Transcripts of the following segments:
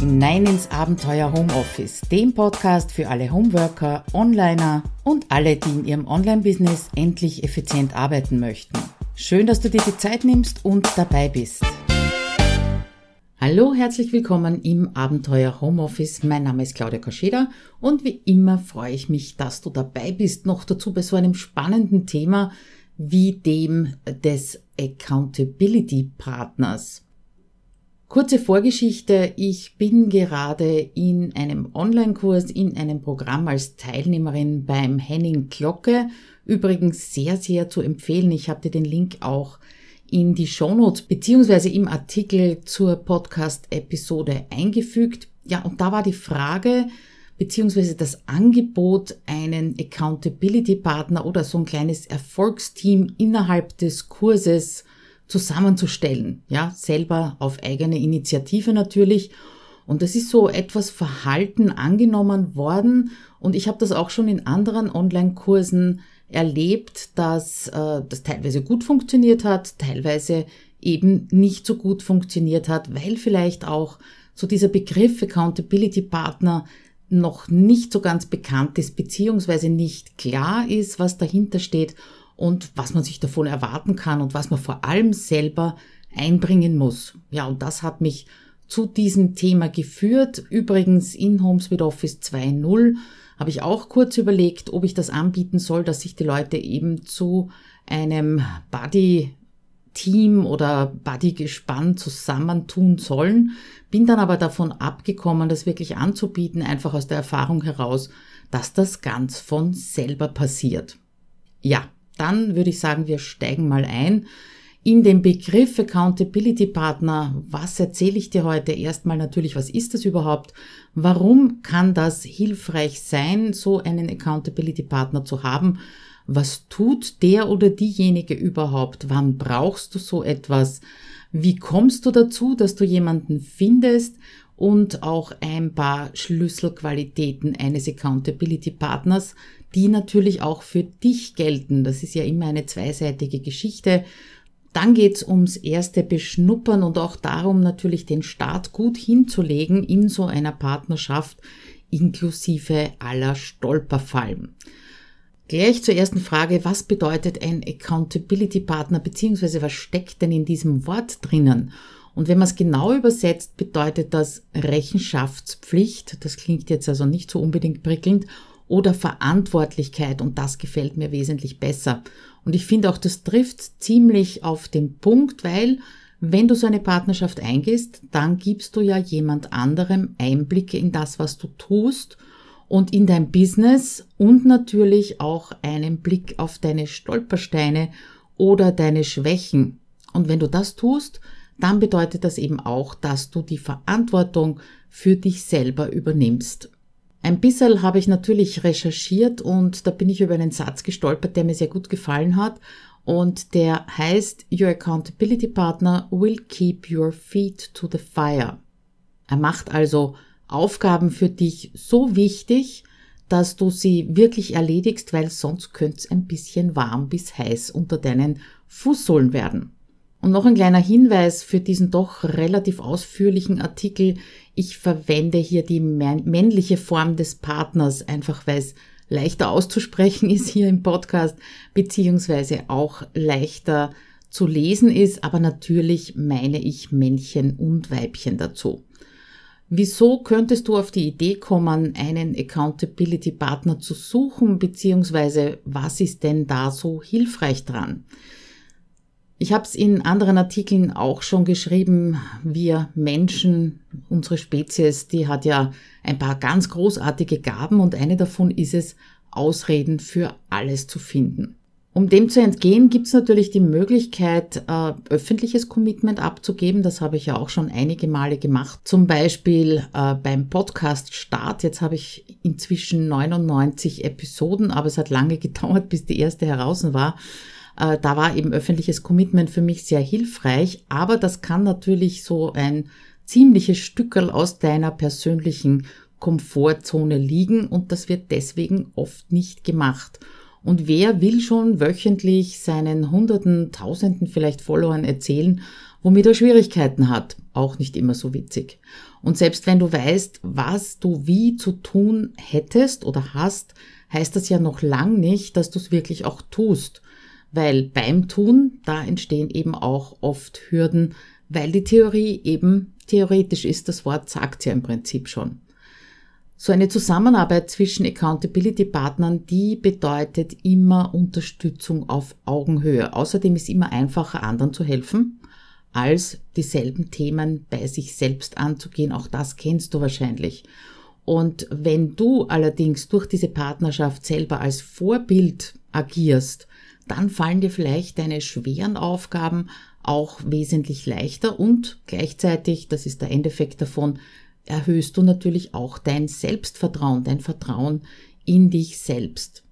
hinein ins Abenteuer Homeoffice, dem Podcast für alle Homeworker, Onliner und alle, die in ihrem Online-Business endlich effizient arbeiten möchten. Schön, dass du dir die Zeit nimmst und dabei bist. Hallo, herzlich willkommen im Abenteuer Homeoffice. Mein Name ist Claudia Kascheda und wie immer freue ich mich, dass du dabei bist. Noch dazu bei so einem spannenden Thema wie dem des Accountability Partners. Kurze Vorgeschichte. Ich bin gerade in einem Online-Kurs, in einem Programm als Teilnehmerin beim Henning Glocke. Übrigens sehr, sehr zu empfehlen. Ich habe dir den Link auch in die Shownotes beziehungsweise im Artikel zur Podcast-Episode eingefügt. Ja, und da war die Frage beziehungsweise das Angebot, einen Accountability-Partner oder so ein kleines Erfolgsteam innerhalb des Kurses zusammenzustellen. Ja, selber auf eigene Initiative natürlich. Und das ist so etwas Verhalten angenommen worden. Und ich habe das auch schon in anderen Online-Kursen erlebt, dass äh, das teilweise gut funktioniert hat, teilweise eben nicht so gut funktioniert hat, weil vielleicht auch so dieser Begriff Accountability Partner noch nicht so ganz bekannt ist, beziehungsweise nicht klar ist, was dahinter steht und was man sich davon erwarten kann und was man vor allem selber einbringen muss. Ja, und das hat mich zu diesem Thema geführt. Übrigens in Homes with Office 2.0 habe ich auch kurz überlegt, ob ich das anbieten soll, dass sich die Leute eben zu einem Buddy Team oder Buddy-Gespann zusammentun sollen. Bin dann aber davon abgekommen, das wirklich anzubieten, einfach aus der Erfahrung heraus, dass das ganz von selber passiert. Ja, dann würde ich sagen, wir steigen mal ein in den Begriff Accountability Partner. Was erzähle ich dir heute? Erstmal natürlich, was ist das überhaupt? Warum kann das hilfreich sein, so einen Accountability Partner zu haben? Was tut der oder diejenige überhaupt? Wann brauchst du so etwas? Wie kommst du dazu, dass du jemanden findest? Und auch ein paar Schlüsselqualitäten eines Accountability Partners, die natürlich auch für dich gelten. Das ist ja immer eine zweiseitige Geschichte. Dann geht's ums erste Beschnuppern und auch darum, natürlich den Start gut hinzulegen in so einer Partnerschaft, inklusive aller Stolperfallen. Gleich zur ersten Frage, was bedeutet ein Accountability Partner, beziehungsweise was steckt denn in diesem Wort drinnen? Und wenn man es genau übersetzt, bedeutet das Rechenschaftspflicht. Das klingt jetzt also nicht so unbedingt prickelnd oder Verantwortlichkeit und das gefällt mir wesentlich besser. Und ich finde auch, das trifft ziemlich auf den Punkt, weil wenn du so eine Partnerschaft eingehst, dann gibst du ja jemand anderem Einblicke in das, was du tust und in dein Business und natürlich auch einen Blick auf deine Stolpersteine oder deine Schwächen. Und wenn du das tust, dann bedeutet das eben auch, dass du die Verantwortung für dich selber übernimmst. Ein bisschen habe ich natürlich recherchiert und da bin ich über einen Satz gestolpert, der mir sehr gut gefallen hat. Und der heißt, Your Accountability Partner will keep your feet to the fire. Er macht also Aufgaben für dich so wichtig, dass du sie wirklich erledigst, weil sonst könnte es ein bisschen warm bis heiß unter deinen Fußsohlen werden. Und noch ein kleiner Hinweis für diesen doch relativ ausführlichen Artikel. Ich verwende hier die männliche Form des Partners, einfach weil es leichter auszusprechen ist hier im Podcast, beziehungsweise auch leichter zu lesen ist, aber natürlich meine ich Männchen und Weibchen dazu. Wieso könntest du auf die Idee kommen, einen Accountability Partner zu suchen, beziehungsweise was ist denn da so hilfreich dran? Ich habe es in anderen Artikeln auch schon geschrieben. Wir Menschen, unsere Spezies, die hat ja ein paar ganz großartige Gaben und eine davon ist es, Ausreden für alles zu finden. Um dem zu entgehen, gibt es natürlich die Möglichkeit, äh, öffentliches Commitment abzugeben. Das habe ich ja auch schon einige Male gemacht. Zum Beispiel äh, beim Podcast Start. Jetzt habe ich inzwischen 99 Episoden, aber es hat lange gedauert, bis die erste heraus war. Äh, da war eben öffentliches Commitment für mich sehr hilfreich, aber das kann natürlich so ein ziemliches Stückel aus deiner persönlichen Komfortzone liegen und das wird deswegen oft nicht gemacht. Und wer will schon wöchentlich seinen Hunderten, Tausenden vielleicht Followern erzählen, womit er Schwierigkeiten hat? Auch nicht immer so witzig. Und selbst wenn du weißt, was du wie zu tun hättest oder hast, heißt das ja noch lang nicht, dass du es wirklich auch tust. Weil beim Tun, da entstehen eben auch oft Hürden, weil die Theorie eben theoretisch ist. Das Wort sagt ja im Prinzip schon. So eine Zusammenarbeit zwischen Accountability-Partnern, die bedeutet immer Unterstützung auf Augenhöhe. Außerdem ist immer einfacher, anderen zu helfen, als dieselben Themen bei sich selbst anzugehen. Auch das kennst du wahrscheinlich. Und wenn du allerdings durch diese Partnerschaft selber als Vorbild agierst, dann fallen dir vielleicht deine schweren Aufgaben auch wesentlich leichter und gleichzeitig, das ist der Endeffekt davon, erhöhst du natürlich auch dein Selbstvertrauen, dein Vertrauen in dich selbst.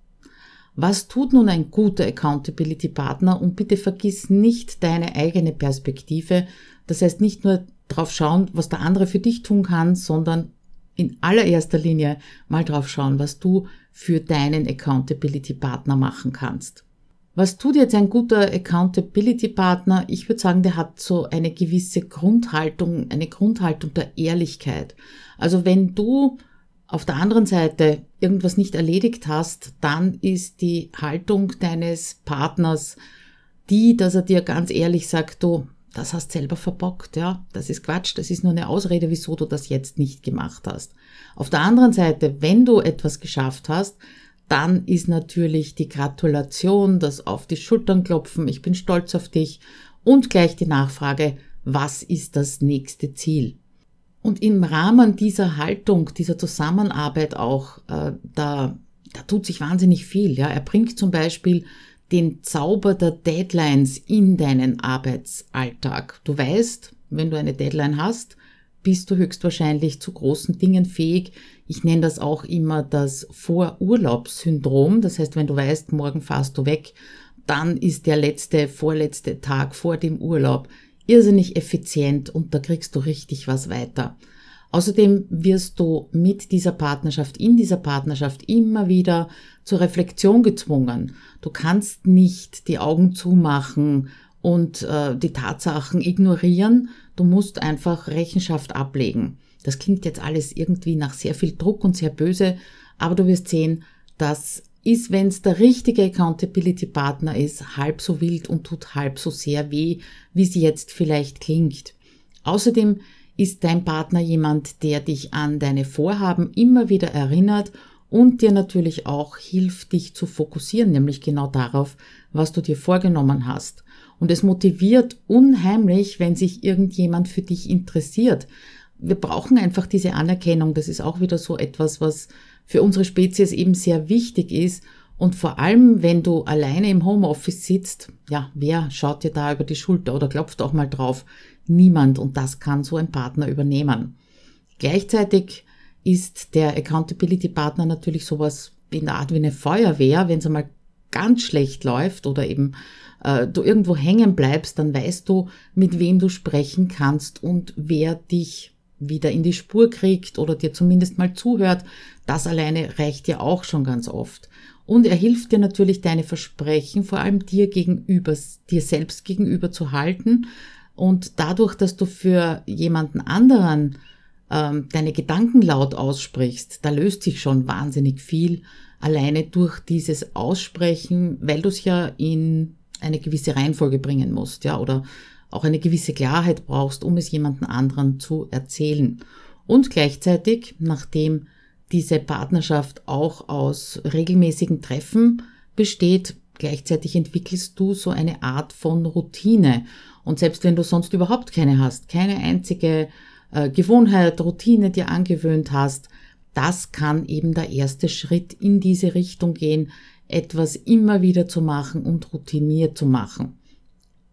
Was tut nun ein guter Accountability-Partner? Und bitte vergiss nicht deine eigene Perspektive. Das heißt nicht nur drauf schauen, was der andere für dich tun kann, sondern in allererster Linie mal drauf schauen, was du für deinen Accountability-Partner machen kannst. Was tut jetzt ein guter Accountability-Partner? Ich würde sagen, der hat so eine gewisse Grundhaltung, eine Grundhaltung der Ehrlichkeit. Also wenn du auf der anderen Seite irgendwas nicht erledigt hast, dann ist die Haltung deines Partners die, dass er dir ganz ehrlich sagt, du, das hast selber verbockt, ja, das ist Quatsch, das ist nur eine Ausrede, wieso du das jetzt nicht gemacht hast. Auf der anderen Seite, wenn du etwas geschafft hast, dann ist natürlich die Gratulation, das auf die Schultern klopfen, ich bin stolz auf dich und gleich die Nachfrage, was ist das nächste Ziel? Und im Rahmen dieser Haltung, dieser Zusammenarbeit auch, äh, da, da tut sich wahnsinnig viel. Ja, er bringt zum Beispiel den Zauber der Deadlines in deinen Arbeitsalltag. Du weißt, wenn du eine Deadline hast, bist du höchstwahrscheinlich zu großen Dingen fähig. Ich nenne das auch immer das Vorurlaubssyndrom. Das heißt, wenn du weißt, morgen fahrst du weg, dann ist der letzte, vorletzte Tag vor dem Urlaub irrsinnig effizient und da kriegst du richtig was weiter. Außerdem wirst du mit dieser Partnerschaft, in dieser Partnerschaft immer wieder zur Reflexion gezwungen. Du kannst nicht die Augen zumachen und äh, die Tatsachen ignorieren. Du musst einfach Rechenschaft ablegen. Das klingt jetzt alles irgendwie nach sehr viel Druck und sehr böse, aber du wirst sehen, das ist, wenn es der richtige Accountability Partner ist, halb so wild und tut halb so sehr weh, wie sie jetzt vielleicht klingt. Außerdem ist dein Partner jemand, der dich an deine Vorhaben immer wieder erinnert und dir natürlich auch hilft, dich zu fokussieren, nämlich genau darauf, was du dir vorgenommen hast. Und es motiviert unheimlich, wenn sich irgendjemand für dich interessiert. Wir brauchen einfach diese Anerkennung. Das ist auch wieder so etwas, was für unsere Spezies eben sehr wichtig ist. Und vor allem, wenn du alleine im Homeoffice sitzt, ja, wer schaut dir da über die Schulter oder klopft auch mal drauf? Niemand. Und das kann so ein Partner übernehmen. Gleichzeitig ist der Accountability Partner natürlich sowas in der Art wie eine Feuerwehr, wenn es einmal ganz schlecht läuft oder eben äh, du irgendwo hängen bleibst, dann weißt du, mit wem du sprechen kannst und wer dich wieder in die Spur kriegt oder dir zumindest mal zuhört. Das alleine reicht dir auch schon ganz oft. Und er hilft dir natürlich, deine Versprechen vor allem dir gegenüber, dir selbst gegenüber zu halten. Und dadurch, dass du für jemanden anderen ähm, deine Gedanken laut aussprichst, da löst sich schon wahnsinnig viel alleine durch dieses Aussprechen, weil du es ja in eine gewisse Reihenfolge bringen musst, ja, oder auch eine gewisse Klarheit brauchst, um es jemanden anderen zu erzählen. Und gleichzeitig, nachdem diese Partnerschaft auch aus regelmäßigen Treffen besteht, gleichzeitig entwickelst du so eine Art von Routine. Und selbst wenn du sonst überhaupt keine hast, keine einzige äh, Gewohnheit, Routine dir angewöhnt hast, das kann eben der erste Schritt in diese Richtung gehen, etwas immer wieder zu machen und routiniert zu machen.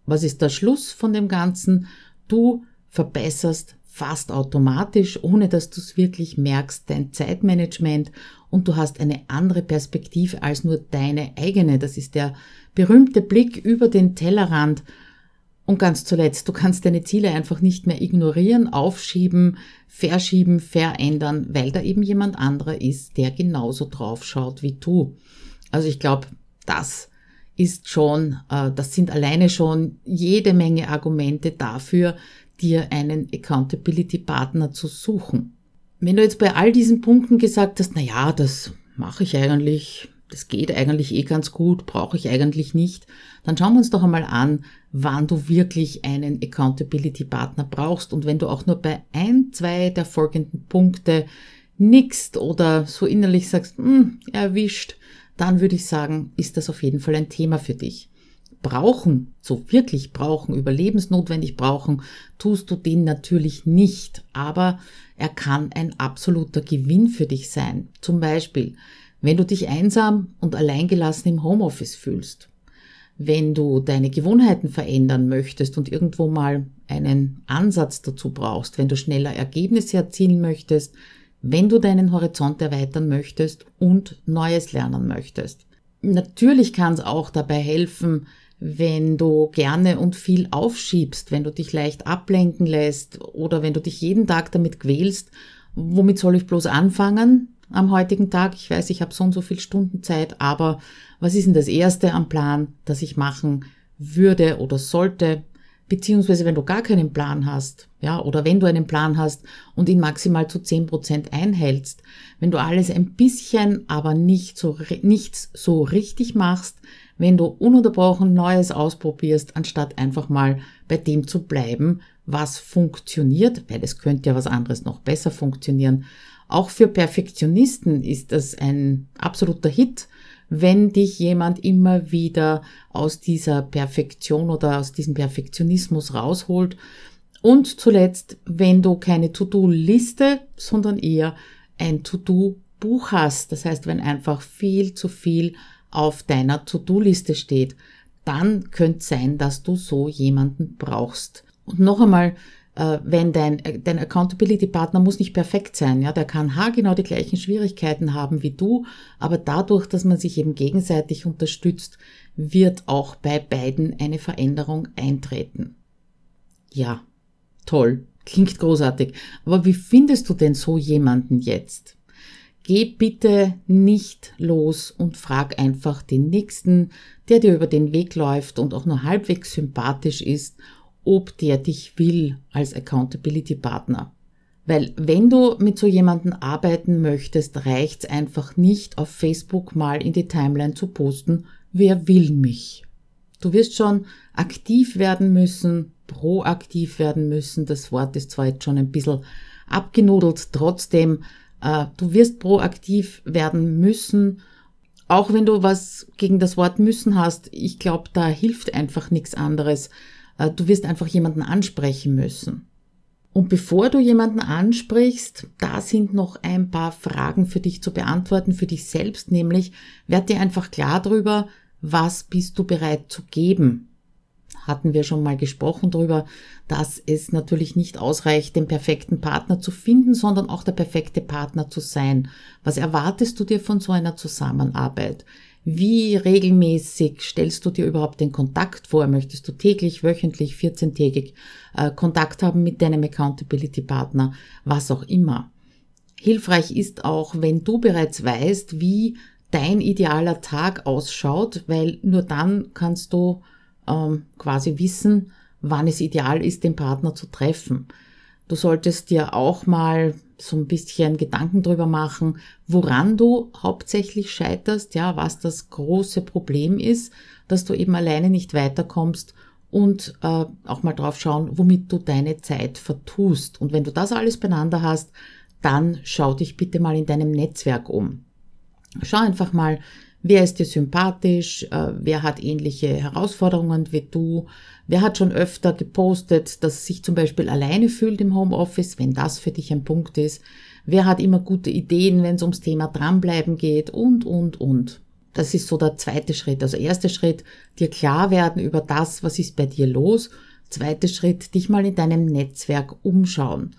Was ist der Schluss von dem Ganzen? Du verbesserst fast automatisch, ohne dass du es wirklich merkst, dein Zeitmanagement und du hast eine andere Perspektive als nur deine eigene. Das ist der berühmte Blick über den Tellerrand und ganz zuletzt, du kannst deine Ziele einfach nicht mehr ignorieren, aufschieben, verschieben, verändern, weil da eben jemand anderer ist, der genauso drauf schaut wie du. Also ich glaube, Das ist schon, äh, das sind alleine schon jede Menge Argumente dafür, dir einen Accountability Partner zu suchen. Wenn du jetzt bei all diesen Punkten gesagt hast, na ja, das mache ich eigentlich, das geht eigentlich eh ganz gut, brauche ich eigentlich nicht, dann schauen wir uns doch einmal an, wann du wirklich einen Accountability Partner brauchst und wenn du auch nur bei ein, zwei der folgenden Punkte nickst oder so innerlich sagst, hm, erwischt, dann würde ich sagen, ist das auf jeden Fall ein Thema für dich. Brauchen, so wirklich brauchen, überlebensnotwendig brauchen, tust du den natürlich nicht, aber er kann ein absoluter Gewinn für dich sein. Zum Beispiel, wenn du dich einsam und alleingelassen im Homeoffice fühlst, wenn du deine Gewohnheiten verändern möchtest und irgendwo mal einen Ansatz dazu brauchst, wenn du schneller Ergebnisse erzielen möchtest, wenn du deinen Horizont erweitern möchtest und Neues lernen möchtest. Natürlich kann es auch dabei helfen, wenn du gerne und viel aufschiebst, wenn du dich leicht ablenken lässt oder wenn du dich jeden Tag damit quälst, womit soll ich bloß anfangen am heutigen Tag? Ich weiß, ich habe so und so viel Stunden Zeit, aber was ist denn das Erste am Plan, das ich machen würde oder sollte? Beziehungsweise wenn du gar keinen Plan hast, ja, oder wenn du einen Plan hast und ihn maximal zu zehn Prozent einhältst, wenn du alles ein bisschen, aber nicht so, nichts so richtig machst, wenn du ununterbrochen Neues ausprobierst, anstatt einfach mal bei dem zu bleiben, was funktioniert, weil es könnte ja was anderes noch besser funktionieren. Auch für Perfektionisten ist das ein absoluter Hit, wenn dich jemand immer wieder aus dieser Perfektion oder aus diesem Perfektionismus rausholt. Und zuletzt, wenn du keine To-Do-Liste, sondern eher ein To-Do-Buch hast. Das heißt, wenn einfach viel zu viel auf deiner To-Do-Liste steht, dann könnte es sein, dass du so jemanden brauchst. Und noch einmal, wenn dein, äh, dein Accountability-Partner muss nicht perfekt sein, ja, der kann haargenau die gleichen Schwierigkeiten haben wie du, aber dadurch, dass man sich eben gegenseitig unterstützt, wird auch bei beiden eine Veränderung eintreten. Ja, toll, klingt großartig. Aber wie findest du denn so jemanden jetzt? Geh bitte nicht los und frag einfach den Nächsten, der dir über den Weg läuft und auch nur halbwegs sympathisch ist, ob der dich will als Accountability Partner. Weil wenn du mit so jemandem arbeiten möchtest, reicht's einfach nicht, auf Facebook mal in die Timeline zu posten, wer will mich. Du wirst schon aktiv werden müssen, proaktiv werden müssen. Das Wort ist zwar jetzt schon ein bisschen abgenudelt, trotzdem, äh, du wirst proaktiv werden müssen. Auch wenn du was gegen das Wort müssen hast, ich glaube, da hilft einfach nichts anderes. Äh, du wirst einfach jemanden ansprechen müssen. Und bevor du jemanden ansprichst, da sind noch ein paar Fragen für dich zu beantworten, für dich selbst, nämlich werd dir einfach klar darüber, was bist du bereit zu geben. Hatten wir schon mal gesprochen darüber, dass es natürlich nicht ausreicht, den perfekten Partner zu finden, sondern auch der perfekte Partner zu sein. Was erwartest du dir von so einer Zusammenarbeit? Wie regelmäßig stellst du dir überhaupt den Kontakt vor? Möchtest du täglich, wöchentlich, 14-tägig äh, Kontakt haben mit deinem Accountability Partner, was auch immer? Hilfreich ist auch, wenn du bereits weißt, wie dein idealer Tag ausschaut, weil nur dann kannst du ähm, quasi wissen, wann es ideal ist, den Partner zu treffen. Du solltest dir auch mal so ein bisschen Gedanken drüber machen, woran du hauptsächlich scheiterst, ja, was das große Problem ist, dass du eben alleine nicht weiterkommst und äh, auch mal drauf schauen, womit du deine Zeit vertust. Und wenn du das alles beieinander hast, dann schau dich bitte mal in deinem Netzwerk um. Schau einfach mal, wer ist dir sympathisch, äh, wer hat ähnliche Herausforderungen wie du, wer hat schon öfter gepostet, dass sich zum Beispiel alleine fühlt im Homeoffice, wenn das für dich ein Punkt ist, wer hat immer gute Ideen, wenn es ums Thema dranbleiben geht und, und, und. Das ist so der zweite Schritt. Also erster Schritt, dir klar werden über das, was ist bei dir los. Zweiter Schritt, dich mal in deinem Netzwerk umschauen.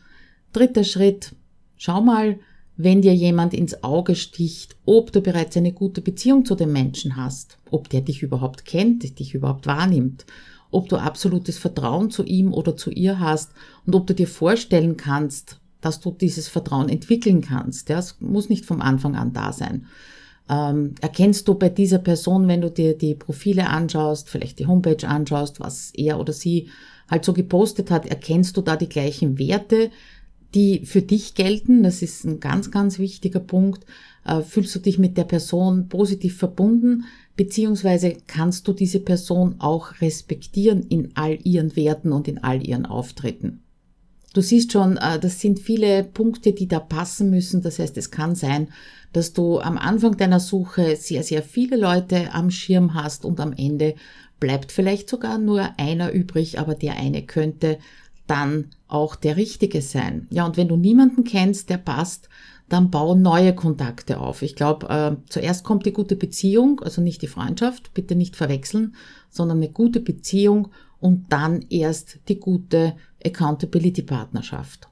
Dritter Schritt, schau mal, wenn dir jemand ins Auge sticht, ob du bereits eine gute Beziehung zu dem Menschen hast, ob der dich überhaupt kennt, dich überhaupt wahrnimmt, ob du absolutes Vertrauen zu ihm oder zu ihr hast und ob du dir vorstellen kannst, dass du dieses Vertrauen entwickeln kannst. Das muss nicht vom Anfang an da sein. Ähm, erkennst du bei dieser Person, wenn du dir die Profile anschaust, vielleicht die Homepage anschaust, was er oder sie halt so gepostet hat, erkennst du da die gleichen Werte, die für dich gelten? Das ist ein ganz, ganz wichtiger Punkt. Äh, fühlst du dich mit der Person positiv verbunden? Beziehungsweise kannst du diese Person auch respektieren in all ihren Werten und in all ihren Auftritten? Du siehst schon, äh, das sind viele Punkte, die da passen müssen. Das heißt, es kann sein, dass du am Anfang deiner Suche sehr, sehr viele Leute am Schirm hast und am Ende bleibt vielleicht sogar nur einer übrig, aber der eine könnte dann auch der Richtige sein. Ja, und wenn du niemanden kennst, der passt, dann bau neue Kontakte auf. Ich glaube, äh, zuerst kommt die gute Beziehung, also nicht die Freundschaft, bitte nicht verwechseln, sondern eine gute Beziehung und dann erst die gute Accountability-Partnerschaft.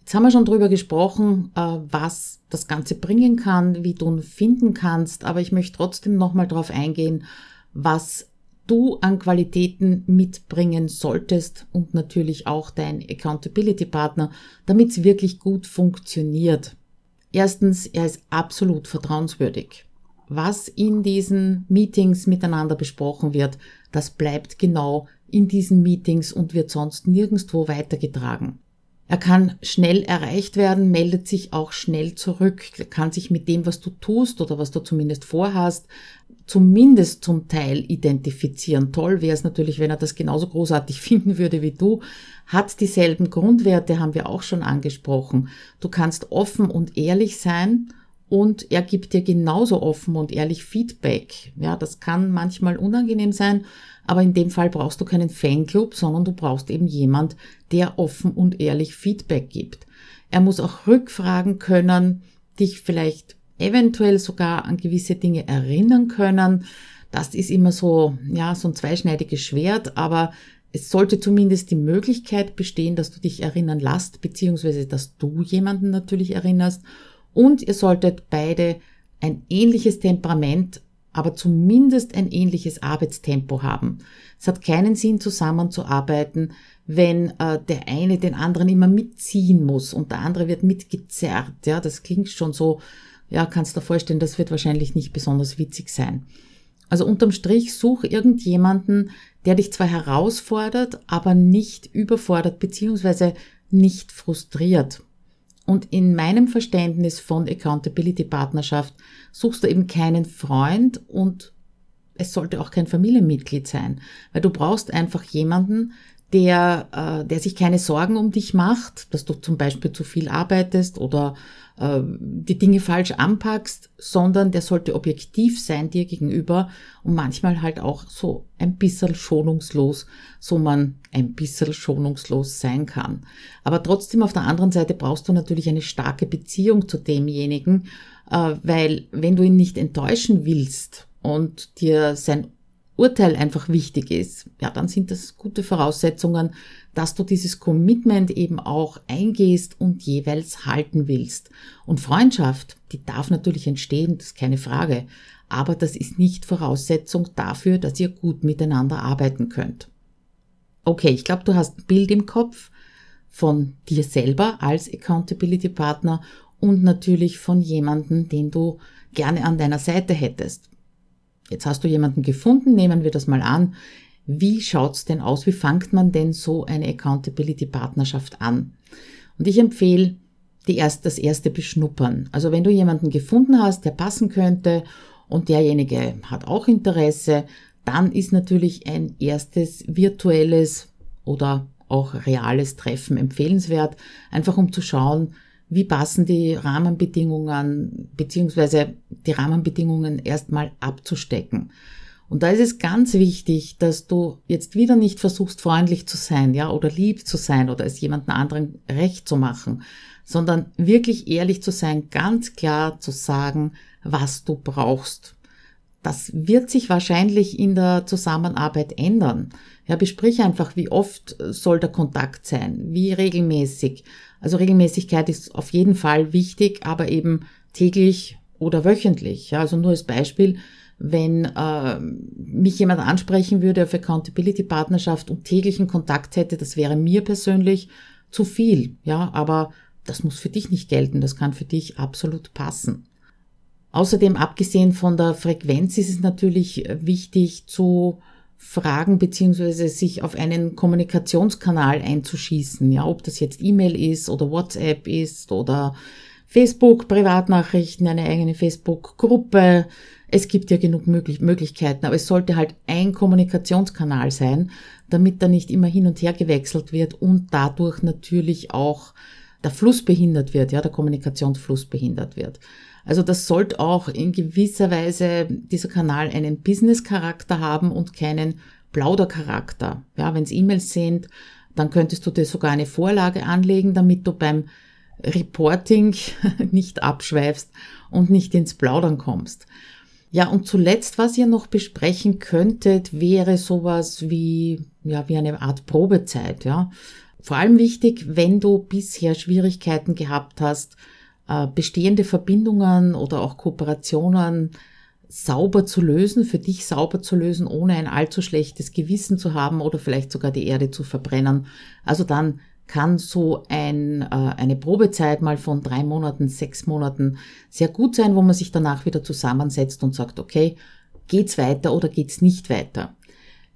Jetzt haben wir schon drüber gesprochen, äh, was das Ganze bringen kann, wie du ihn finden kannst, aber ich möchte trotzdem nochmal darauf eingehen, was du an Qualitäten mitbringen solltest und natürlich auch dein Accountability-Partner, damit es wirklich gut funktioniert. Erstens, er ist absolut vertrauenswürdig. Was in diesen Meetings miteinander besprochen wird, das bleibt genau in diesen Meetings und wird sonst nirgendwo weitergetragen. Er kann schnell erreicht werden, meldet sich auch schnell zurück, kann sich mit dem, was du tust oder was du zumindest vorhast, zumindest zum Teil identifizieren. Toll wäre es natürlich, wenn er das genauso großartig finden würde wie du. Hat dieselben Grundwerte, haben wir auch schon angesprochen. Du kannst offen und ehrlich sein und er gibt dir genauso offen und ehrlich Feedback. Ja, das kann manchmal unangenehm sein, aber in dem Fall brauchst du keinen Fanclub, sondern du brauchst eben jemand, der offen und ehrlich Feedback gibt. Er muss auch rückfragen können, dich vielleicht eventuell sogar an gewisse Dinge erinnern können. Das ist immer so, ja, so ein zweischneidiges Schwert, aber es sollte zumindest die Möglichkeit bestehen, dass du dich erinnern lässt, beziehungsweise dass du jemanden natürlich erinnerst und ihr solltet beide ein ähnliches Temperament, aber zumindest ein ähnliches Arbeitstempo haben. Es hat keinen Sinn, zusammenzuarbeiten, wenn äh, der eine den anderen immer mitziehen muss und der andere wird mitgezerrt. Ja, das klingt schon so, ja, kannst du dir vorstellen, das wird wahrscheinlich nicht besonders witzig sein. Also unterm Strich such irgendjemanden, der dich zwar herausfordert, aber nicht überfordert beziehungsweise nicht frustriert. Und in meinem Verständnis von Accountability Partnerschaft suchst du eben keinen Freund und es sollte auch kein Familienmitglied sein, weil du brauchst einfach jemanden, der, äh, der sich keine Sorgen um dich macht, dass du zum Beispiel zu viel arbeitest oder äh, die Dinge falsch anpackst, sondern der sollte objektiv sein dir gegenüber und manchmal halt auch so ein bisschen schonungslos, so man ein bisschen schonungslos sein kann. Aber trotzdem auf der anderen Seite brauchst du natürlich eine starke Beziehung zu demjenigen, äh, weil wenn du ihn nicht enttäuschen willst und dir sein Urteil einfach wichtig ist, ja, dann sind das gute Voraussetzungen, dass du dieses Commitment eben auch eingehst und jeweils halten willst. Und Freundschaft, die darf natürlich entstehen, das ist keine Frage, aber das ist nicht Voraussetzung dafür, dass ihr gut miteinander arbeiten könnt. Okay, ich glaube, du hast ein Bild im Kopf von dir selber als Accountability Partner und natürlich von jemandem, den du gerne an deiner Seite hättest. Jetzt hast du jemanden gefunden, nehmen wir das mal an. Wie schaut's denn aus? Wie fangt man denn so eine Accountability-Partnerschaft an? Und ich empfehle, die erst, das erste beschnuppern. Also wenn du jemanden gefunden hast, der passen könnte und derjenige hat auch Interesse, dann ist natürlich ein erstes virtuelles oder auch reales Treffen empfehlenswert, einfach um zu schauen, wie passen die Rahmenbedingungen beziehungsweise die Rahmenbedingungen erstmal abzustecken. Und da ist es ganz wichtig, dass du jetzt wieder nicht versuchst, freundlich zu sein, ja, oder lieb zu sein oder es jemanden anderen recht zu machen, sondern wirklich ehrlich zu sein, ganz klar zu sagen, was du brauchst. Das wird sich wahrscheinlich in der Zusammenarbeit ändern. Ja, besprich einfach, wie oft soll der Kontakt sein, wie regelmäßig. Also Regelmäßigkeit ist auf jeden Fall wichtig, aber eben täglich oder wöchentlich. Ja, also nur als Beispiel, wenn äh, mich jemand ansprechen würde auf Accountability Partnerschaft und täglichen Kontakt hätte, das wäre mir persönlich zu viel. Ja, aber das muss für dich nicht gelten. Das kann für dich absolut passen. Außerdem, abgesehen von der Frequenz, ist es natürlich wichtig zu fragen beziehungsweise sich auf einen Kommunikationskanal einzuschießen. Ja, ob das jetzt E-Mail ist oder WhatsApp ist oder Facebook, Privatnachrichten, eine eigene Facebook-Gruppe. Es gibt ja genug Möglichkeiten, aber es sollte halt ein Kommunikationskanal sein, damit da nicht immer hin und her gewechselt wird und dadurch natürlich auch der Fluss behindert wird, ja, der Kommunikationsfluss behindert wird. Also das sollte auch in gewisser Weise dieser Kanal einen Business-Charakter haben und keinen Plaudercharakter. Ja, wenn es E-Mails sind, dann könntest du dir sogar eine Vorlage anlegen, damit du beim Reporting nicht abschweifst und nicht ins Plaudern kommst. Ja, und zuletzt, was ihr noch besprechen könntet, wäre sowas wie, ja, wie eine Art Probezeit, ja. Vor allem wichtig, wenn du bisher Schwierigkeiten gehabt hast, bestehende Verbindungen oder auch Kooperationen sauber zu lösen, für dich sauber zu lösen, ohne ein allzu schlechtes Gewissen zu haben oder vielleicht sogar die Erde zu verbrennen. Also dann kann so ein, äh, eine Probezeit mal von drei Monaten, sechs Monaten sehr gut sein, wo man sich danach wieder zusammensetzt und sagt, okay, geht's weiter oder geht's nicht weiter?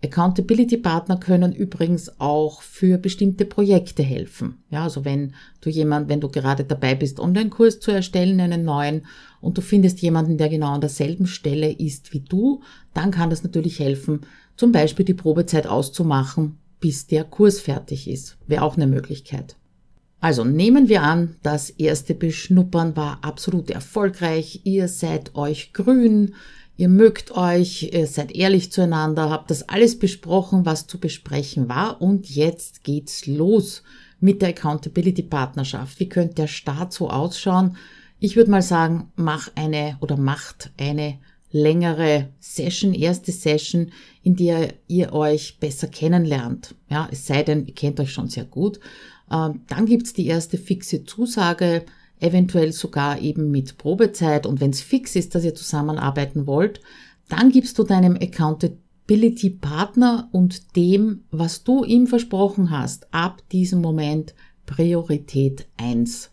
Accountability Partner können übrigens auch für bestimmte Projekte helfen. Ja, also wenn du jemand, wenn du gerade dabei bist, Online-Kurs zu erstellen, einen neuen, und du findest jemanden, der genau an derselben Stelle ist wie du, dann kann das natürlich helfen, zum Beispiel die Probezeit auszumachen, bis der Kurs fertig ist. Wäre auch eine Möglichkeit. Also nehmen wir an, das erste Beschnuppern war absolut erfolgreich, ihr seid euch grün, Ihr mögt euch, ihr seid ehrlich zueinander, habt das alles besprochen, was zu besprechen war und jetzt geht's los mit der Accountability Partnerschaft. Wie könnte der Start so ausschauen? Ich würde mal sagen, mach eine oder macht eine längere Session, erste Session, in der ihr euch besser kennenlernt. Ja, es sei denn, ihr kennt euch schon sehr gut. Ähm, dann gibt's die erste fixe Zusage, eventuell sogar eben mit Probezeit und wenn es fix ist, dass ihr zusammenarbeiten wollt, dann gibst du deinem Accountability Partner und dem, was du ihm versprochen hast, ab diesem Moment Priorität 1.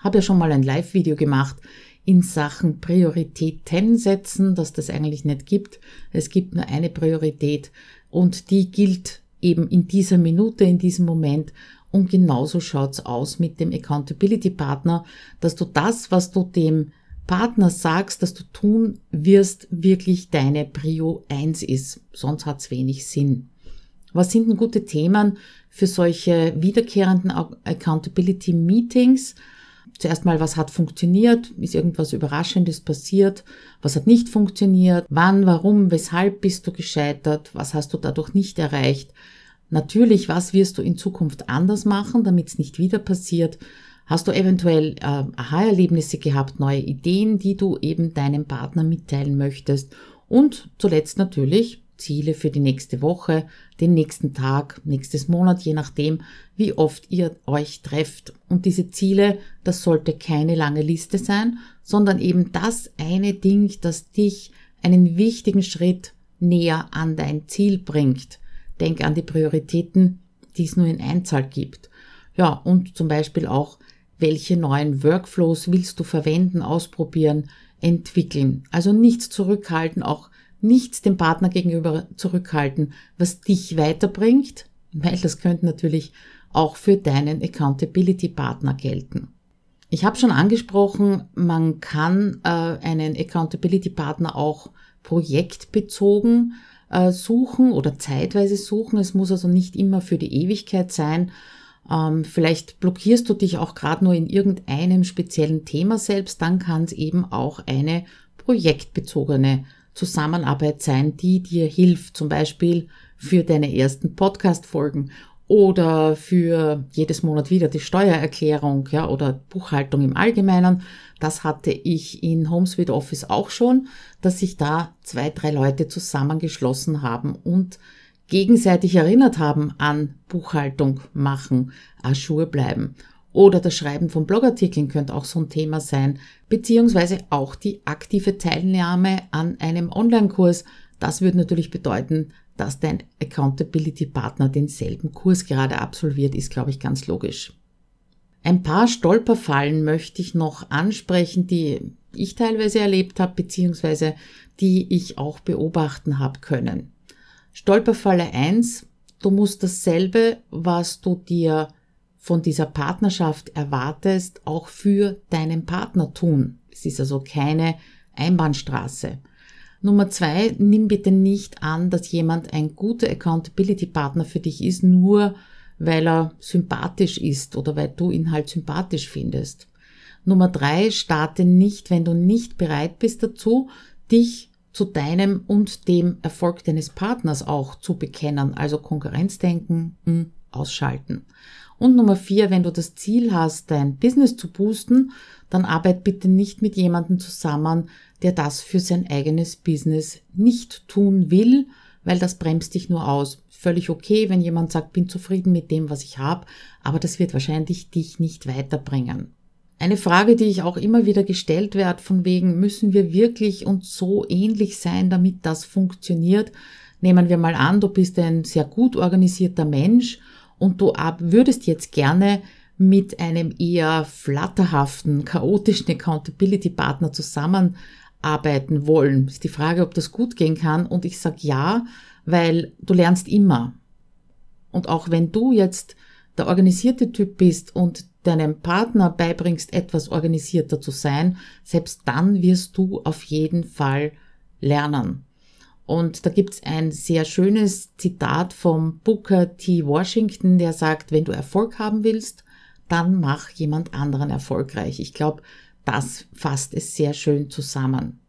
Habe ja schon mal ein Live-Video gemacht in Sachen Prioritäten setzen, dass das eigentlich nicht gibt. Es gibt nur eine Priorität und die gilt eben in dieser Minute, in diesem Moment und genauso schaut's aus mit dem Accountability Partner, dass du das, was du dem Partner sagst, dass du tun wirst, wirklich deine Prio 1 ist. Sonst hat's wenig Sinn. Was sind denn gute Themen für solche wiederkehrenden Accountability Meetings? Zuerst mal, was hat funktioniert? Ist irgendwas Überraschendes passiert? Was hat nicht funktioniert? Wann, warum, weshalb bist du gescheitert? Was hast du dadurch nicht erreicht? Natürlich, was wirst du in Zukunft anders machen, damit es nicht wieder passiert? Hast du eventuell äh, Aha-Erlebnisse gehabt, neue Ideen, die du eben deinem Partner mitteilen möchtest? Und zuletzt natürlich Ziele für die nächste Woche, den nächsten Tag, nächstes Monat, je nachdem, wie oft ihr euch trefft. Und diese Ziele, das sollte keine lange Liste sein, sondern eben das eine Ding, das dich einen wichtigen Schritt näher an dein Ziel bringt. Denk an die Prioritäten, die es nur in Einzahl gibt. Ja, und zum Beispiel auch, welche neuen Workflows willst du verwenden, ausprobieren, entwickeln. Also nichts zurückhalten, auch nichts dem Partner gegenüber zurückhalten, was dich weiterbringt, weil das könnte natürlich auch für deinen Accountability Partner gelten. Ich habe schon angesprochen, man kann äh, einen Accountability Partner auch projektbezogen äh, suchen oder zeitweise suchen. Es muss also nicht immer für die Ewigkeit sein. Ähm, vielleicht blockierst du dich auch gerade nur in irgendeinem speziellen Thema selbst, dann kann es eben auch eine projektbezogene Zusammenarbeit sein, die dir hilft, zum Beispiel für deine ersten Podcast-Folgen oder für jedes Monat wieder die Steuererklärung, ja, oder Buchhaltung im Allgemeinen. Das hatte ich in HomeSuite Office auch schon, dass sich da zwei, drei Leute zusammengeschlossen haben und gegenseitig erinnert haben an Buchhaltung machen, Ajour bleiben. Oder das Schreiben von Blogartikeln könnte auch so ein Thema sein, beziehungsweise auch die aktive Teilnahme an einem Online-Kurs. Das würde natürlich bedeuten, dass dein Accountability Partner denselben Kurs gerade absolviert, ist, glaube ich, ganz logisch. Ein paar Stolperfallen möchte ich noch ansprechen, die ich teilweise erlebt habe, beziehungsweise die ich auch beobachten habe können. Stolperfalle 1, du musst dasselbe, was du dir von dieser Partnerschaft erwartest, auch für deinen Partner tun. Es ist also keine Einbahnstraße. Nummer zwei, nimm bitte nicht an, dass jemand ein guter Accountability-Partner für dich ist, nur weil er sympathisch ist oder weil du ihn halt sympathisch findest. Nummer drei, starte nicht, wenn du nicht bereit bist dazu, dich zu deinem und dem Erfolg deines Partners auch zu bekennen, also Konkurrenzdenken mh, hm, ausschalten. Und Nummer vier, wenn du das Ziel hast, dein Business zu boosten, dann arbeit bitte nicht mit jemandem zusammen, der das für sein eigenes Business nicht tun will, weil das bremst dich nur aus. Völlig okay, wenn jemand sagt, bin zufrieden mit dem, was ich habe, aber das wird wahrscheinlich dich nicht weiterbringen. Eine Frage, die ich auch immer wieder gestellt werde, von wegen, müssen wir wirklich uns so ähnlich sein, damit das funktioniert? Nehmen wir mal an, du bist ein sehr gut organisierter Mensch und du würdest jetzt gerne mit einem eher flatterhaften, chaotischen Accountability-Partner zusammenarbeiten wollen. Ist die Frage, ob das gut gehen kann. Und ich sage ja, weil du lernst immer. Und auch wenn du jetzt der organisierte Typ bist und deinem Partner beibringst, etwas organisierter zu sein, selbst dann wirst du auf jeden Fall lernen. Und da gibt's ein sehr schönes Zitat vom Booker T. Washington, der sagt, wenn du Erfolg haben willst, dann mach jemand anderen erfolgreich. Ich glaube, das fasst es sehr schön zusammen.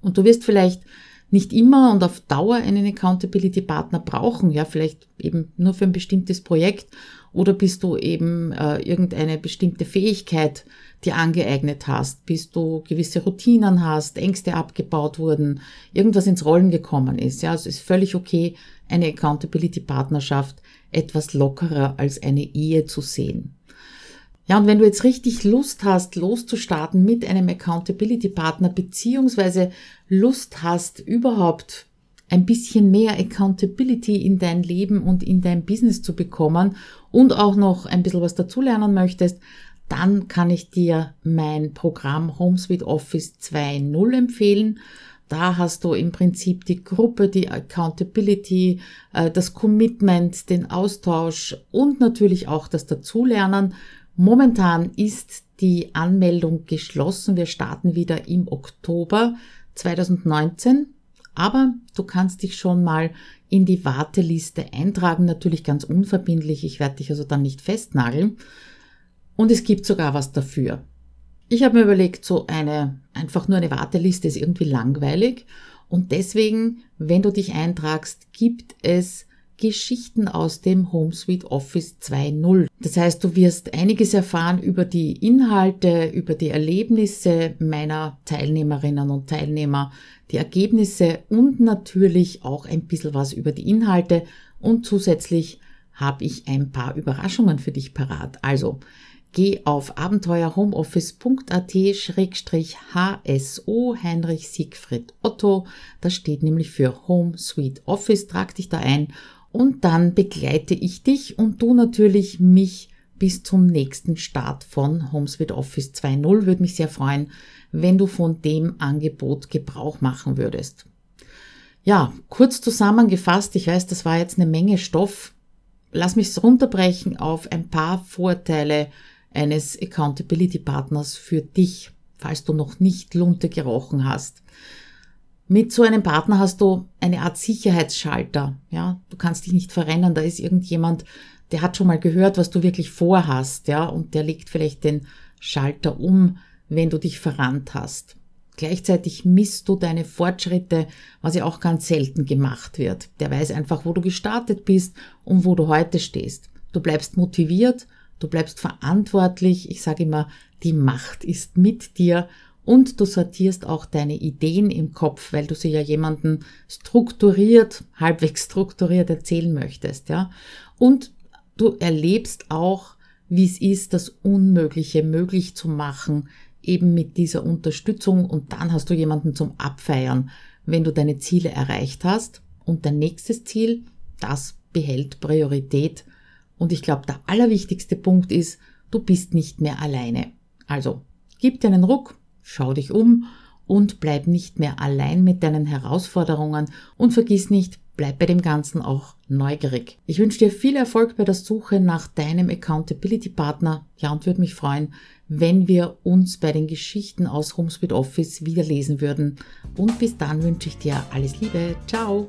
Und du wirst vielleicht nicht immer und auf Dauer einen Accountability Partner brauchen, ja, vielleicht eben nur für ein bestimmtes Projekt oder bist du eben äh, irgendeine bestimmte Fähigkeit dir angeeignet hast, bis du gewisse Routinen hast, Ängste abgebaut wurden, irgendwas ins Rollen gekommen ist. Ja, also ist völlig okay, eine Accountability Partnerschaft etwas lockerer als eine Ehe zu sehen. Ja, und wenn du jetzt richtig Lust hast, loszustarten mit einem Accountability Partner, beziehungsweise Lust hast, überhaupt ein bisschen mehr Accountability in dein Leben und in dein Business zu bekommen und auch noch ein bisschen was dazulernen möchtest, dann kann ich dir mein Programm HomeSuite Office 2.0 empfehlen. Da hast du im Prinzip die Gruppe, die Accountability, äh, das Commitment, den Austausch und natürlich auch das Dazulernen. Momentan ist die Anmeldung geschlossen. Wir starten wieder im Oktober 2019. Aber du kannst dich schon mal in die Warteliste eintragen, natürlich ganz unverbindlich. Ich werde dich also dann nicht festnageln. Und es gibt sogar was dafür. Ich habe mir überlegt, so eine, einfach nur eine Warteliste ist irgendwie langweilig. Und deswegen, wenn du dich eintragst, gibt es Geschichten aus dem HomeSuite Office 2.0. Das heißt, du wirst einiges erfahren über die Inhalte, über die Erlebnisse meiner Teilnehmerinnen und Teilnehmer, die Ergebnisse und natürlich auch ein bisschen was über die Inhalte und zusätzlich habe ich ein paar Überraschungen für dich parat. Also, Geh auf abenteuerhomeoffice.at-hso Heinrich Siegfried Otto. Das steht nämlich für Home Sweet Office. Trag dich da ein und dann begleite ich dich und du natürlich mich bis zum nächsten Start von HomeSuite Office 2.0. Würde mich sehr freuen, wenn du von dem Angebot Gebrauch machen würdest. Ja, kurz zusammengefasst, ich weiß, das war jetzt eine Menge Stoff. Lass mich es runterbrechen auf ein paar Vorteile eines Accountability Partners für dich, falls du noch nicht Lunte gerochen hast. Mit so einem Partner hast du eine Art Sicherheitsschalter. Ja, du kannst dich nicht verrennen. Da ist irgendjemand, der hat schon mal gehört, was du wirklich vorhast. Ja, und der legt vielleicht den Schalter um, wenn du dich verrannt hast. Gleichzeitig misst du deine Fortschritte, was ja auch ganz selten gemacht wird. Der weiß einfach, wo du gestartet bist und wo du heute stehst. Du bleibst motiviert, du bleibst verantwortlich. Ich sage immer, die Macht ist mit dir und du sortierst auch deine Ideen im Kopf, weil du sie ja jemanden strukturiert, halbwegs strukturiert erzählen möchtest, ja. Und du erlebst auch, wie es ist, das Unmögliche möglich zu machen, eben mit dieser Unterstützung und dann hast du jemanden zum Abfeiern, wenn du deine Ziele erreicht hast. Und dein nächstes Ziel, das behält Priorität. Und ich glaube, der allerwichtigste Punkt ist, du bist nicht mehr alleine. Also, gib dir einen Ruck, schau dich um und bleib nicht mehr allein mit deinen Herausforderungen und vergiss nicht, bleib bei dem Ganzen auch neugierig. Ich wünsche dir viel Erfolg bei der Suche nach deinem Accountability Partner. Ja, und würde mich freuen, wenn wir uns bei den Geschichten aus HomeSpeed Office wieder lesen würden. Und bis dann wünsche ich dir alles Liebe. Ciao!